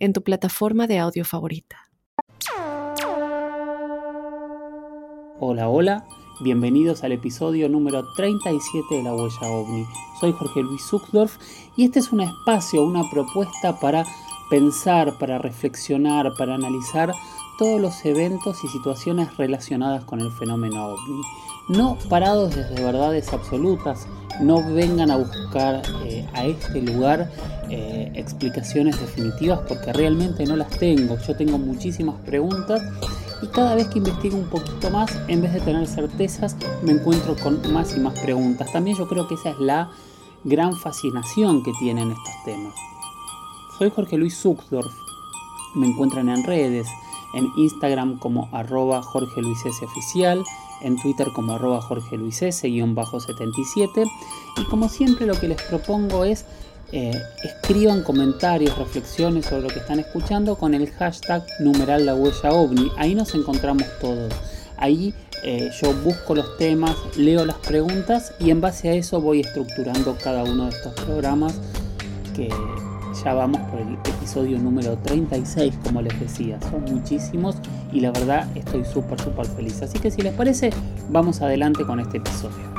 en tu plataforma de audio favorita. Hola, hola, bienvenidos al episodio número 37 de La Huella OVNI. Soy Jorge Luis Zuckdorf y este es un espacio, una propuesta para pensar, para reflexionar, para analizar todos los eventos y situaciones relacionadas con el fenómeno ovni. No parados desde verdades absolutas, no vengan a buscar eh, a este lugar eh, explicaciones definitivas porque realmente no las tengo. Yo tengo muchísimas preguntas y cada vez que investigo un poquito más, en vez de tener certezas, me encuentro con más y más preguntas. También yo creo que esa es la gran fascinación que tienen estos temas. Soy Jorge Luis Zuckdorf. Me encuentran en redes, en Instagram como arroba Jorge Luis S. Oficial, en Twitter como arroba Jorge Luis 77 y como siempre lo que les propongo es eh, escriban comentarios, reflexiones sobre lo que están escuchando con el hashtag numeral la huella ovni. Ahí nos encontramos todos. Ahí eh, yo busco los temas, leo las preguntas y en base a eso voy estructurando cada uno de estos programas que ya vamos episodio número 36, como les decía. Son muchísimos y la verdad estoy súper, súper feliz. Así que si les parece, vamos adelante con este episodio.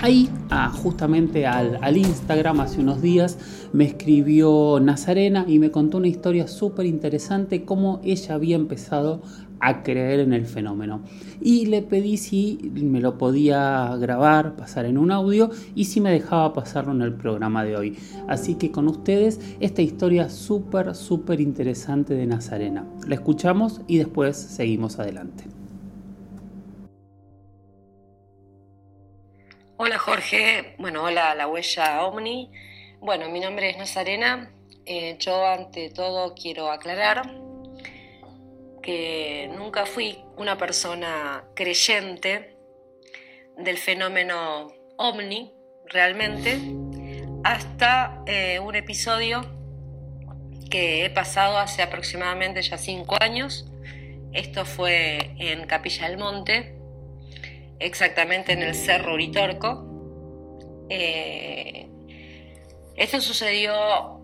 Ahí, ah, justamente al, al, Instagram, hace unos días, me escribió Nazarena y me contó una historia súper interesante, cómo ella había empezado a creer en el fenómeno. Y le pedí si me lo podía grabar, pasar en un audio y si me dejaba pasarlo en el programa de hoy. Así que con ustedes esta historia súper, súper interesante de Nazarena. La escuchamos y después seguimos adelante. Hola Jorge, bueno, hola la huella Omni. Bueno, mi nombre es Nazarena. Eh, yo ante todo quiero aclarar que nunca fui una persona creyente del fenómeno ovni, realmente, hasta eh, un episodio que he pasado hace aproximadamente ya cinco años. Esto fue en Capilla del Monte, exactamente en el Cerro Uritorco. Eh, esto sucedió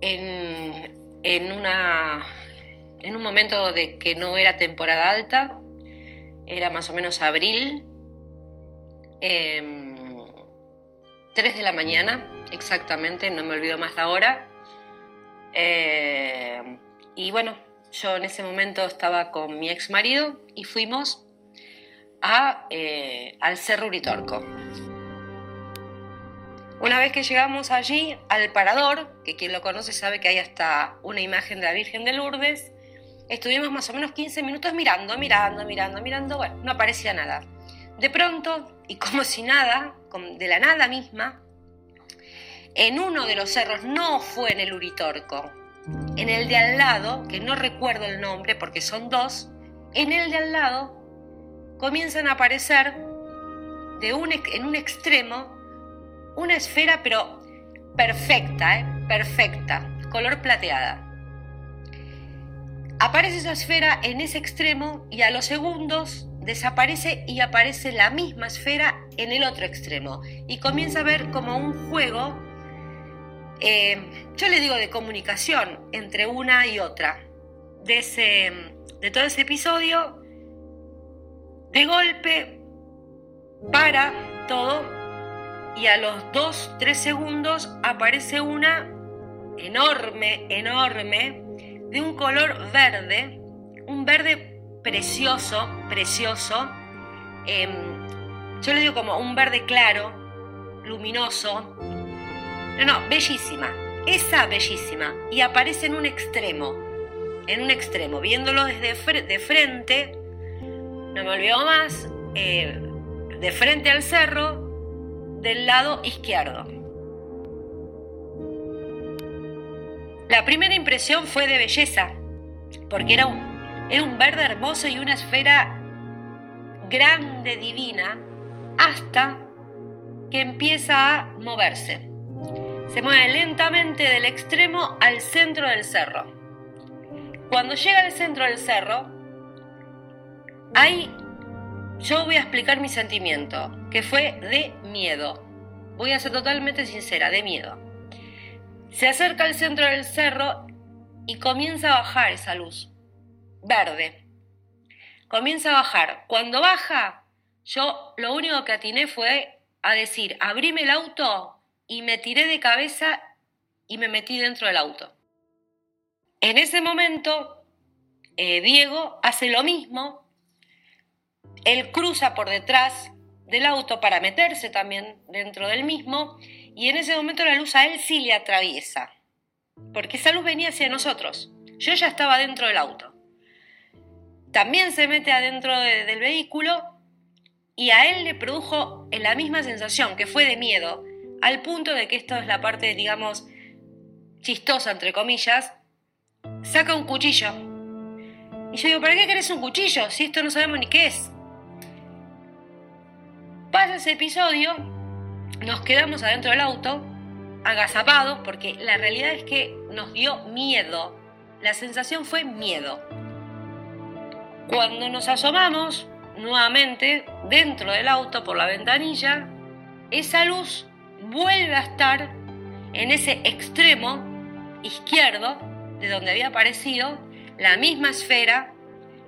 en, en una en un momento de que no era temporada alta, era más o menos abril, 3 em, de la mañana, exactamente, no me olvido más la hora. Em, y bueno, yo en ese momento estaba con mi ex marido y fuimos a, eh, al Cerro Uritorco. Una vez que llegamos allí al parador, que quien lo conoce sabe que hay hasta una imagen de la Virgen de Lourdes, Estuvimos más o menos 15 minutos mirando, mirando, mirando, mirando. Bueno, no aparecía nada. De pronto, y como si nada, de la nada misma, en uno de los cerros, no fue en el Uritorco, en el de al lado, que no recuerdo el nombre porque son dos, en el de al lado comienzan a aparecer de un, en un extremo una esfera, pero perfecta, ¿eh? perfecta, color plateada. Aparece esa esfera en ese extremo y a los segundos desaparece y aparece la misma esfera en el otro extremo. Y comienza a ver como un juego, eh, yo le digo de comunicación entre una y otra. De, ese, de todo ese episodio, de golpe, para todo y a los 2, 3 segundos aparece una enorme, enorme, de un color verde, un verde precioso, precioso. Em, yo le digo como un verde claro, luminoso. No, no, bellísima. Esa bellísima. Y aparece en un extremo. En un extremo. Viéndolo desde de frente. No me olvido más. Eh, de frente al cerro. Del lado izquierdo. La primera impresión fue de belleza, porque era un, era un verde hermoso y una esfera grande, divina, hasta que empieza a moverse. Se mueve lentamente del extremo al centro del cerro. Cuando llega al centro del cerro, ahí yo voy a explicar mi sentimiento, que fue de miedo. Voy a ser totalmente sincera, de miedo. Se acerca al centro del cerro y comienza a bajar esa luz verde. Comienza a bajar. Cuando baja, yo lo único que atiné fue a decir, abrime el auto y me tiré de cabeza y me metí dentro del auto. En ese momento, eh, Diego hace lo mismo, él cruza por detrás del auto para meterse también dentro del mismo y en ese momento la luz a él sí le atraviesa, porque esa luz venía hacia nosotros. Yo ya estaba dentro del auto. También se mete adentro del vehículo y a él le produjo la misma sensación, que fue de miedo, al punto de que esto es la parte, digamos, chistosa, entre comillas, saca un cuchillo. Y yo digo, ¿para qué querés un cuchillo si esto no sabemos ni qué es? Pasa ese episodio, nos quedamos adentro del auto, agazapados, porque la realidad es que nos dio miedo. La sensación fue miedo. Cuando nos asomamos nuevamente dentro del auto por la ventanilla, esa luz vuelve a estar en ese extremo izquierdo de donde había aparecido la misma esfera,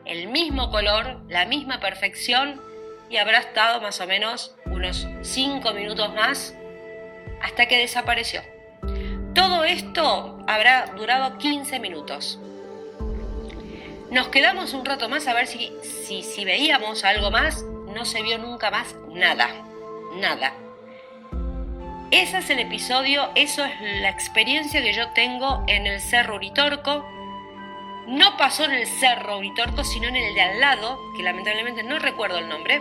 el mismo color, la misma perfección y habrá estado más o menos unos 5 minutos más hasta que desapareció. Todo esto habrá durado 15 minutos. Nos quedamos un rato más a ver si, si, si veíamos algo más. No se vio nunca más nada. Nada. Ese es el episodio, eso es la experiencia que yo tengo en el Cerro Uritorco. No pasó en el Cerro Uritorco, sino en el de al lado, que lamentablemente no recuerdo el nombre.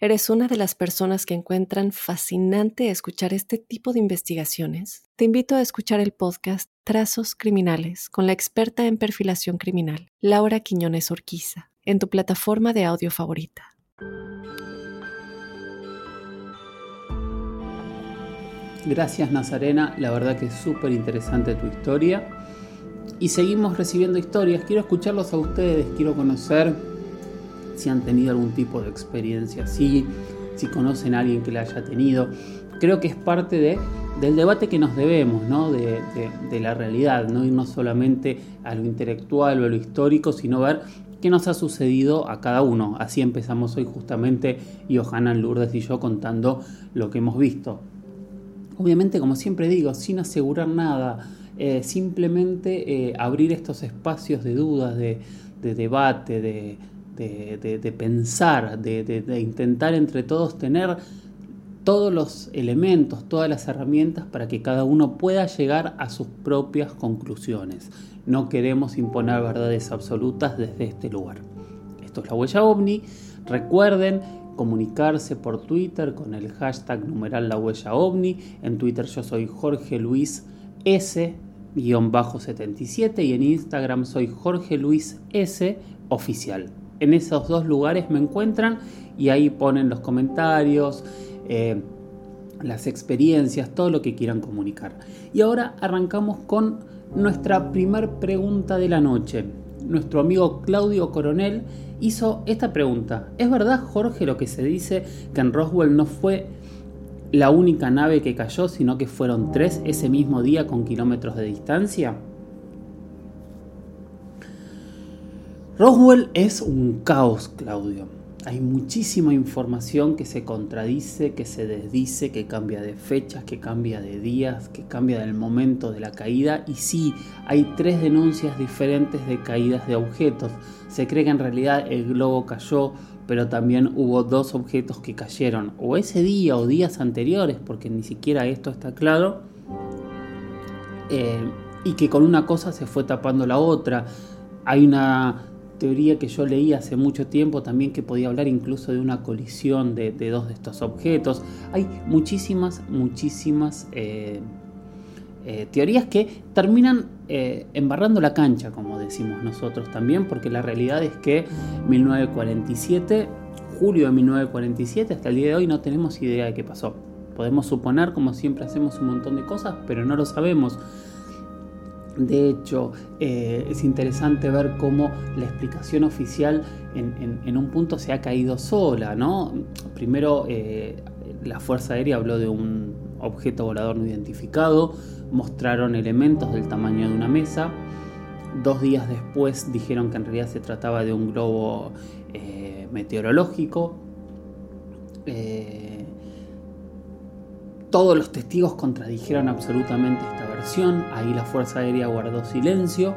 eres una de las personas que encuentran fascinante escuchar este tipo de investigaciones, te invito a escuchar el podcast Trazos Criminales con la experta en perfilación criminal, Laura Quiñones Orquiza, en tu plataforma de audio favorita. Gracias Nazarena, la verdad que es súper interesante tu historia. Y seguimos recibiendo historias, quiero escucharlos a ustedes, quiero conocer si han tenido algún tipo de experiencia así, si conocen a alguien que la haya tenido. Creo que es parte de, del debate que nos debemos, ¿no? de, de la realidad, no irnos solamente a lo intelectual o a lo histórico, sino ver qué nos ha sucedido a cada uno. Así empezamos hoy justamente Johanna Lourdes y yo contando lo que hemos visto. Obviamente, como siempre digo, sin asegurar nada, eh, simplemente eh, abrir estos espacios de dudas, de, debate, de, pensar, de, intentar entre todos tener todos los elementos, todas las herramientas para que cada uno pueda llegar a sus propias conclusiones. No queremos imponer verdades absolutas desde este lugar. Esto es la huella ovni. Recuerden comunicarse por Twitter con el hashtag numeral la huella ovni. En Twitter yo soy Jorge Luis S-77 y en Instagram soy Jorge Luis S oficial. En esos dos lugares me encuentran y ahí ponen los comentarios, eh, las experiencias, todo lo que quieran comunicar. Y ahora arrancamos con nuestra primer pregunta de la noche. Nuestro amigo Claudio Coronel hizo esta pregunta. ¿Es verdad, Jorge, lo que se dice que en Roswell no fue la única nave que cayó, sino que fueron tres ese mismo día con kilómetros de distancia? Roswell es un caos, Claudio. hay muchísima información que se contradice, que se desdice, que cambia de fechas, que cambia de días, que cambia del momento de la caída. Y sí, hay tres denuncias diferentes de caídas de objetos. Se cree que en realidad el globo cayó, pero también hubo dos objetos que cayeron, o ese día o días anteriores, porque ni siquiera esto está claro. Eh, y que con una cosa se fue tapando la otra. Hay una teoría que yo leí hace mucho tiempo también que podía hablar incluso de una colisión de, dos de estos objetos. Hay muchísimas, muchísimas eh, eh, teorías que terminan eh, embarrando la cancha, como decimos nosotros también, porque la realidad es que 1947, julio de 1947, hasta el día de hoy no tenemos idea de qué pasó. Podemos suponer, como siempre hacemos, un montón de cosas, pero no lo sabemos. De hecho, eh, es interesante ver cómo la explicación oficial en, un punto se ha caído sola, ¿no? Primero, eh, la Fuerza Aérea habló de un objeto volador no identificado, mostraron elementos del tamaño de una mesa. Dos días después dijeron que en realidad se trataba de un globo eh, meteorológico. Todos los testigos contradijeron absolutamente esta ahí la Fuerza Aérea guardó silencio,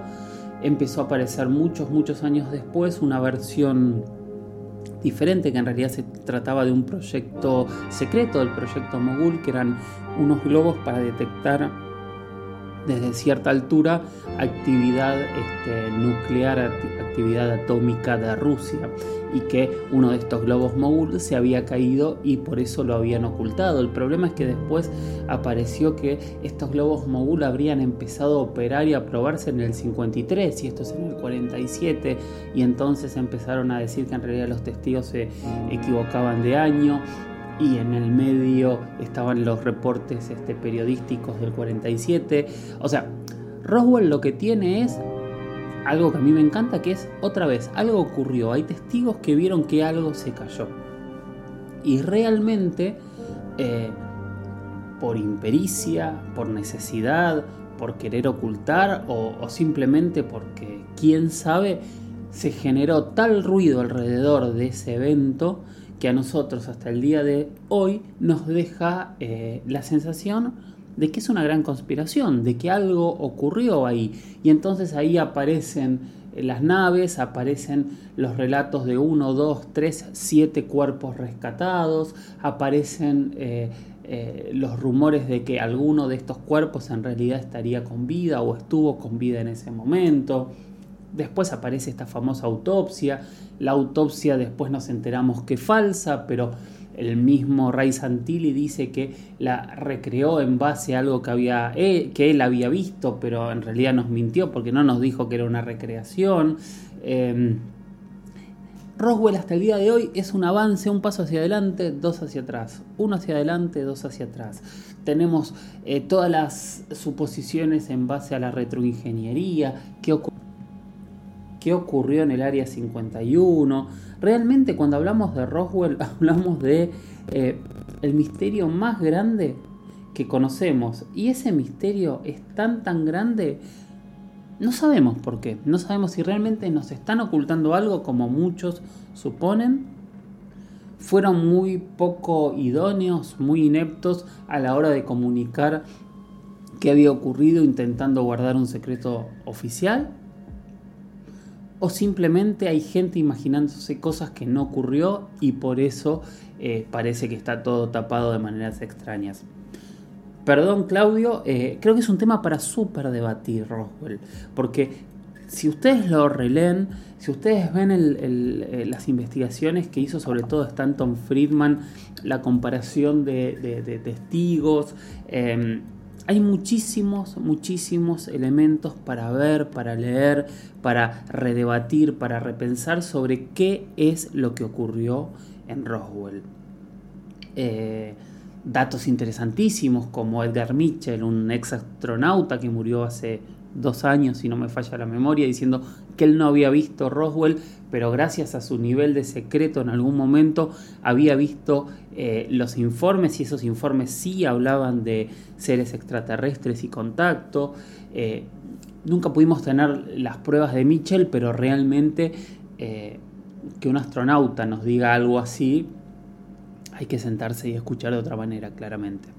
empezó a aparecer muchos, muchos años después una versión diferente, que en realidad se trataba de un proyecto secreto, el proyecto Mogul, que eran unos globos para detectar desde cierta altura actividad este, nuclear, actividad atómica de Rusia y que uno de estos globos Mogul se había caído y por eso lo habían ocultado. El problema es que después apareció que estos globos Mogul habrían empezado a operar y a probarse en el 53 y esto es en el 47 y entonces empezaron a decir que en realidad los testigos se equivocaban de año y en el medio estaban los reportes este, periodísticos del 47. O sea, Roswell lo que tiene es algo que a mí me encanta, que es otra vez, algo ocurrió, hay testigos que vieron que algo se cayó. Y realmente, eh, por impericia, por necesidad, por querer ocultar o, o simplemente porque, quién sabe, se generó tal ruido alrededor de ese evento que a nosotros hasta el día de hoy nos deja eh, la sensación de que es una gran conspiración, de que algo ocurrió ahí. Y entonces ahí aparecen eh, las naves, aparecen los relatos de uno, dos, tres, siete cuerpos rescatados, aparecen eh, los rumores de que alguno de estos cuerpos en realidad estaría con vida o estuvo con vida en ese momento. Después aparece esta famosa autopsia. La autopsia después nos enteramos que falsa, pero el mismo Ray Santilli dice que la recreó en base a algo que, había, eh, que él había visto, pero en realidad nos mintió porque no nos dijo que era una recreación. Em, Roswell hasta el día de hoy es un avance, un paso hacia adelante, dos hacia atrás, uno hacia adelante, dos hacia atrás. Tenemos eh, todas las suposiciones en base a la retroingeniería, qué ocurre qué ocurrió en el área 51. Realmente cuando hablamos de Roswell hablamos de eh, el misterio más grande que conocemos. Y ese misterio es tan tan grande, no sabemos por qué. No sabemos si realmente nos están ocultando algo como muchos suponen. Fueron muy poco idóneos, muy ineptos a la hora de comunicar qué había ocurrido intentando guardar un secreto oficial o simplemente hay gente imaginándose cosas que no ocurrió y por eso eh, parece que está todo tapado de maneras extrañas. Perdón Claudio, eh, creo que es un tema para súper debatir Roswell, porque si ustedes lo releen, si ustedes ven eh, las investigaciones que hizo sobre todo Stanton Friedman, la comparación de, testigos, em, hay muchísimos, muchísimos elementos para ver, para leer, para redebatir, para repensar sobre qué es lo que ocurrió en Roswell. Eh, datos interesantísimos como Edgar Mitchell, un ex astronauta que murió hace dos años, si no me falla la memoria, diciendo que él no había visto Roswell, pero gracias a su nivel de secreto en algún momento había visto eh, los informes y esos informes sí hablaban de seres extraterrestres y contacto. Eh, nunca pudimos tener las pruebas de Mitchell, pero realmente eh, que un astronauta nos diga algo así, hay que sentarse y escuchar de otra manera, claramente.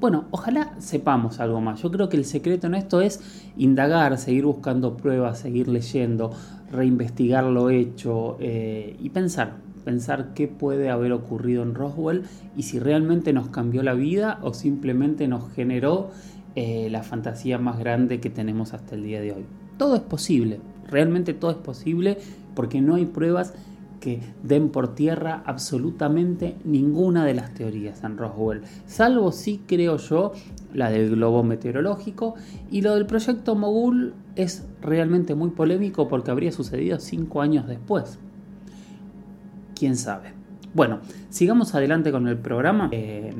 Bueno, ojalá sepamos algo más. Yo creo que el secreto en esto es indagar, seguir buscando pruebas, seguir leyendo, reinvestigar lo hecho eh, y pensar, pensar qué puede haber ocurrido en Roswell y si realmente nos cambió la vida o simplemente nos generó eh, la fantasía más grande que tenemos hasta el día de hoy. Todo es posible, realmente todo es posible porque no hay pruebas que den por tierra absolutamente ninguna de las teorías en Roswell, salvo sí creo yo la del globo meteorológico y lo del proyecto Mogul es realmente muy polémico porque habría sucedido cinco años después. ¿Quién sabe? Bueno, sigamos adelante con el programa. Eh,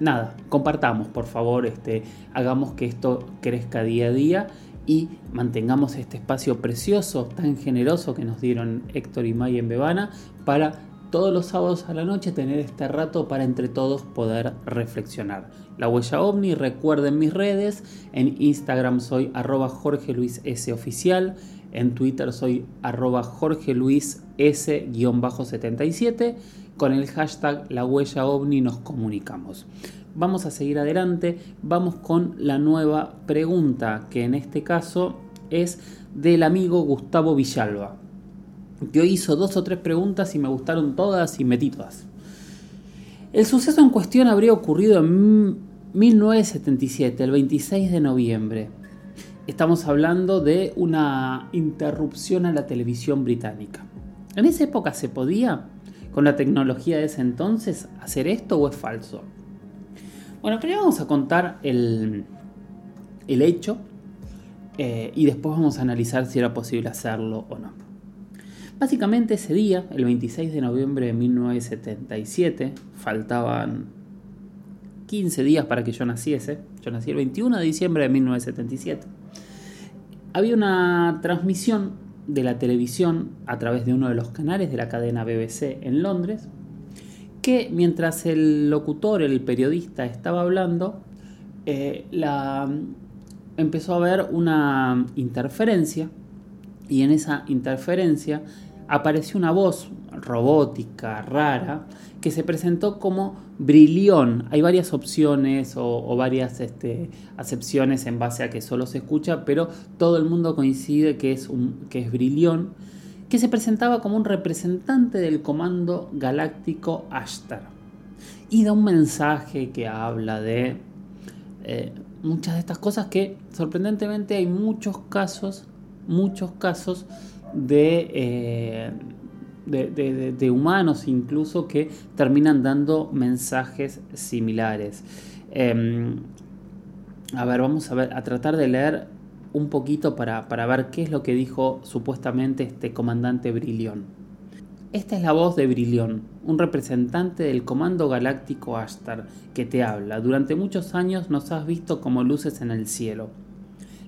nada, compartamos por favor, este, hagamos que esto crezca día a día y mantengamos este espacio precioso, tan generoso que nos dieron Héctor y May en Bebana para todos los sábados a la noche tener este rato para entre todos poder reflexionar. La huella ovni, recuerden mis redes, en Instagram soy arroba Jorge Luis S oficial, en Twitter soy arroba Jorge Luis S-77, con el hashtag la huella ovni nos comunicamos vamos a seguir adelante, vamos con la nueva pregunta, que en este caso es del amigo Gustavo Villalba, que hoy hizo dos o tres preguntas y me gustaron todas y metí todas. El suceso en cuestión habría ocurrido en 1977, el 26 de noviembre. Estamos hablando de una interrupción a la televisión británica. ¿En esa época se podía, con la tecnología de ese entonces, hacer esto o es falso? Bueno, primero vamos a contar el, el hecho eh, y después vamos a analizar si era posible hacerlo o no. Básicamente ese día, el 26 de noviembre de 1977, faltaban 15 días para que yo naciese, yo nací el 21 de diciembre de 1977, había una transmisión de la televisión a través de uno de los canales de la cadena BBC en Londres, que mientras el locutor, el periodista estaba hablando, eh, la, empezó a haber una interferencia y en esa interferencia apareció una voz robótica, rara, que se presentó como brillón. Hay varias opciones o, varias este, acepciones en base a que solo se escucha, pero todo el mundo coincide que es, un, que es brillón que se presentaba como un representante del Comando Galáctico Ashtar y da un mensaje que habla de eh, muchas de estas cosas que sorprendentemente hay muchos casos, muchos casos de, eh, de, humanos incluso que terminan dando mensajes similares. Em, a ver, vamos a ver, a tratar de leer un poquito para, ver qué es lo que dijo supuestamente este comandante Brillón. Esta es la voz de Brillón, un representante del Comando Galáctico Ashtar, que te habla. Durante muchos años nos has visto como luces en el cielo.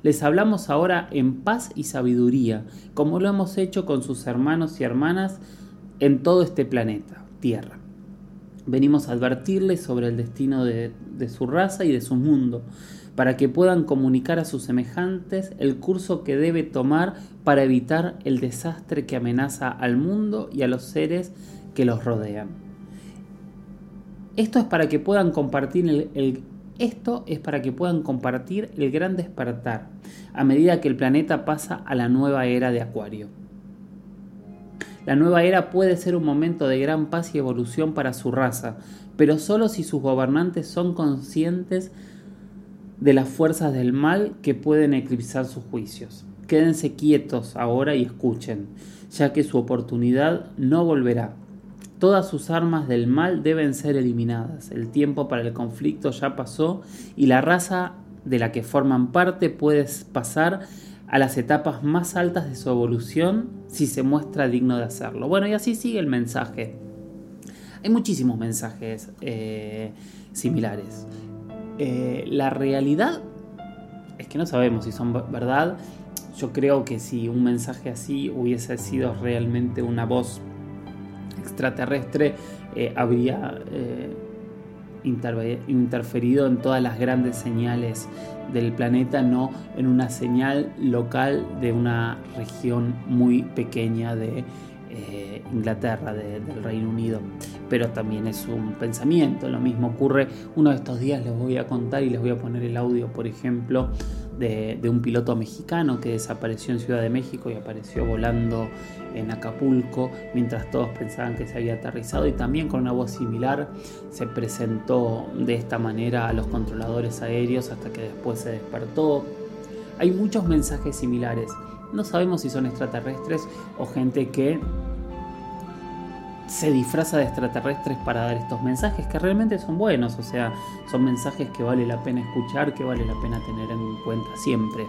Les hablamos ahora en paz y sabiduría, como lo hemos hecho con sus hermanos y hermanas en todo este planeta, Tierra. Venimos a advertirles sobre el destino de, de su raza y de su mundo, para que puedan comunicar a sus semejantes el curso que debe tomar para evitar el desastre que amenaza al mundo y a los seres que los rodean. Esto es para que puedan compartir el, esto es para que puedan compartir el gran despertar a medida que el planeta pasa a la nueva era de Acuario. La nueva era puede ser un momento de gran paz y evolución para su raza, pero solo si sus gobernantes son conscientes de las fuerzas del mal que pueden eclipsar sus juicios. Quédense quietos ahora y escuchen, ya que su oportunidad no volverá. Todas sus armas del mal deben ser eliminadas. El tiempo para el conflicto ya pasó y la raza de la que forman parte puede pasar a las etapas más altas de su evolución si se muestra digno de hacerlo. Bueno, y así sigue el mensaje. Hay muchísimos mensajes eh, similares. Eh, la realidad es que no sabemos si son verdad. Yo creo que si un mensaje así hubiese sido realmente una voz extraterrestre, eh, habría eh, interferido en todas las grandes señales del planeta, no en una señal local de una región muy pequeña de eh, Inglaterra, del Reino Unido, pero también es un pensamiento. Lo mismo ocurre, uno de estos días les voy a contar y les voy a poner el audio, por ejemplo, de, un piloto mexicano que desapareció en Ciudad de México y apareció volando en Acapulco mientras todos pensaban que se había aterrizado y también con una voz similar se presentó de esta manera a los controladores aéreos hasta que después se despertó. Hay muchos mensajes similares. No sabemos si son extraterrestres o gente que se disfraza de extraterrestres para dar estos mensajes que realmente son buenos, o sea, son mensajes que vale la pena escuchar, que vale la pena tener en cuenta siempre.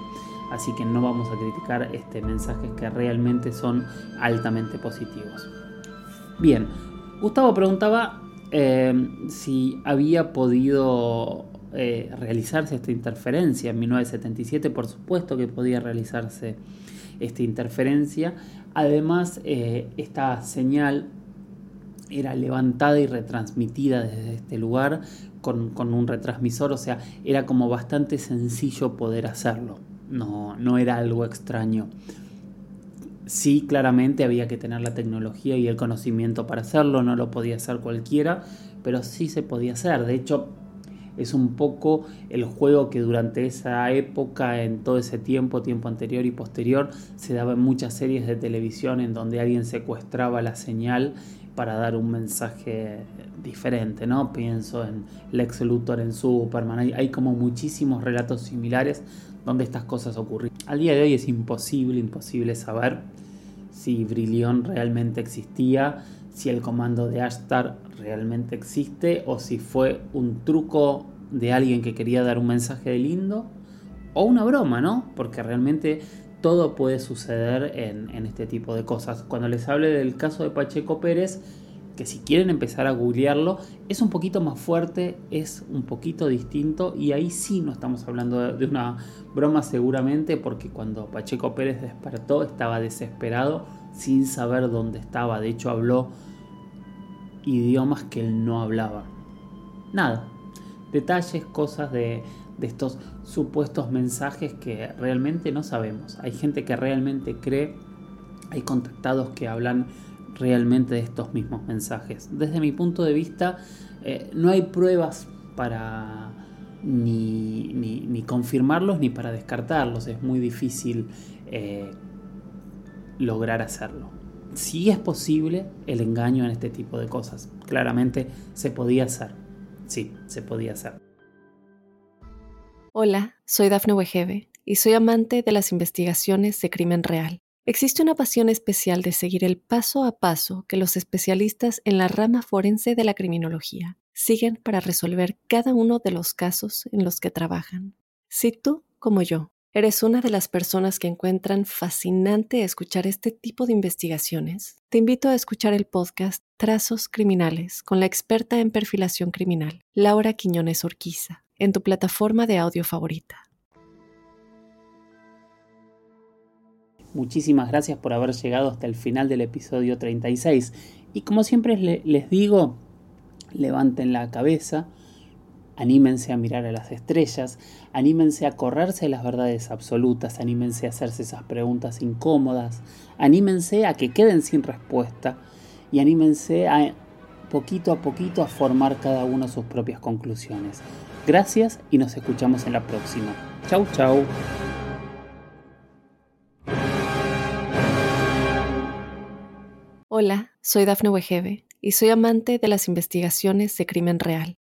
Así que no vamos a criticar este mensajes que realmente son altamente positivos. Bien, Gustavo preguntaba eh, si había podido eh, realizarse esta interferencia. En 1977, por supuesto que podía realizarse esta interferencia. Además, eh, esta señal era levantada y retransmitida desde este lugar con, un retransmisor, o sea, era como bastante sencillo poder hacerlo, no, no era algo extraño. Sí, claramente había que tener la tecnología y el conocimiento para hacerlo, no lo podía hacer cualquiera, pero sí se podía hacer. De hecho, es un poco el juego que durante esa época, en todo ese tiempo, tiempo anterior y posterior, se daba en muchas series de televisión en donde alguien secuestraba la señal para dar un mensaje diferente, ¿no? Pienso en Lex Luthor en Superman, hay, como muchísimos relatos similares donde estas cosas ocurren. Al día de hoy es imposible, imposible saber si Brillion realmente existía, si el comando de Ashtar realmente existe o si fue un truco de alguien que quería dar un mensaje de lindo o una broma, ¿no? Porque realmente todo puede suceder en, este tipo de cosas. Cuando les hable del caso de Pacheco Pérez, que si quieren empezar a googlearlo, es un poquito más fuerte, es un poquito distinto y ahí sí no estamos hablando de una broma seguramente porque cuando Pacheco Pérez despertó estaba desesperado sin saber dónde estaba, de hecho habló idiomas que él no hablaba. Nada, detalles, cosas de, estos supuestos mensajes que realmente no sabemos. Hay gente que realmente cree, hay contactados que hablan realmente de estos mismos mensajes. Desde mi punto de vista, eh, no hay pruebas para ni, ni, confirmarlos ni para descartarlos. Es muy difícil eh, lograr hacerlo. Si es posible el engaño en este tipo de cosas. Claramente se podía hacer. Sí, se podía hacer. Hola, soy Dafne Wegebe y soy amante de las investigaciones de crimen real. Existe una pasión especial de seguir el paso a paso que los especialistas en la rama forense de la criminología siguen para resolver cada uno de los casos en los que trabajan. Si tú, como yo, eres una de las personas que encuentran fascinante escuchar este tipo de investigaciones, te invito a escuchar el podcast Trazos Criminales con la experta en perfilación criminal, Laura Quiñones Orquiza en tu plataforma de audio favorita. Muchísimas gracias por haber llegado hasta el final del episodio 36. Y como siempre les digo, levanten la cabeza, anímense a mirar a las estrellas, anímense a correrse las verdades absolutas, anímense a hacerse esas preguntas incómodas, anímense a que queden sin respuesta y anímense a poquito a poquito a formar cada uno sus propias conclusiones. Gracias y nos escuchamos en la próxima. Chau, chau. Hola, soy Dafne Wegebe y soy amante de las investigaciones de crimen real.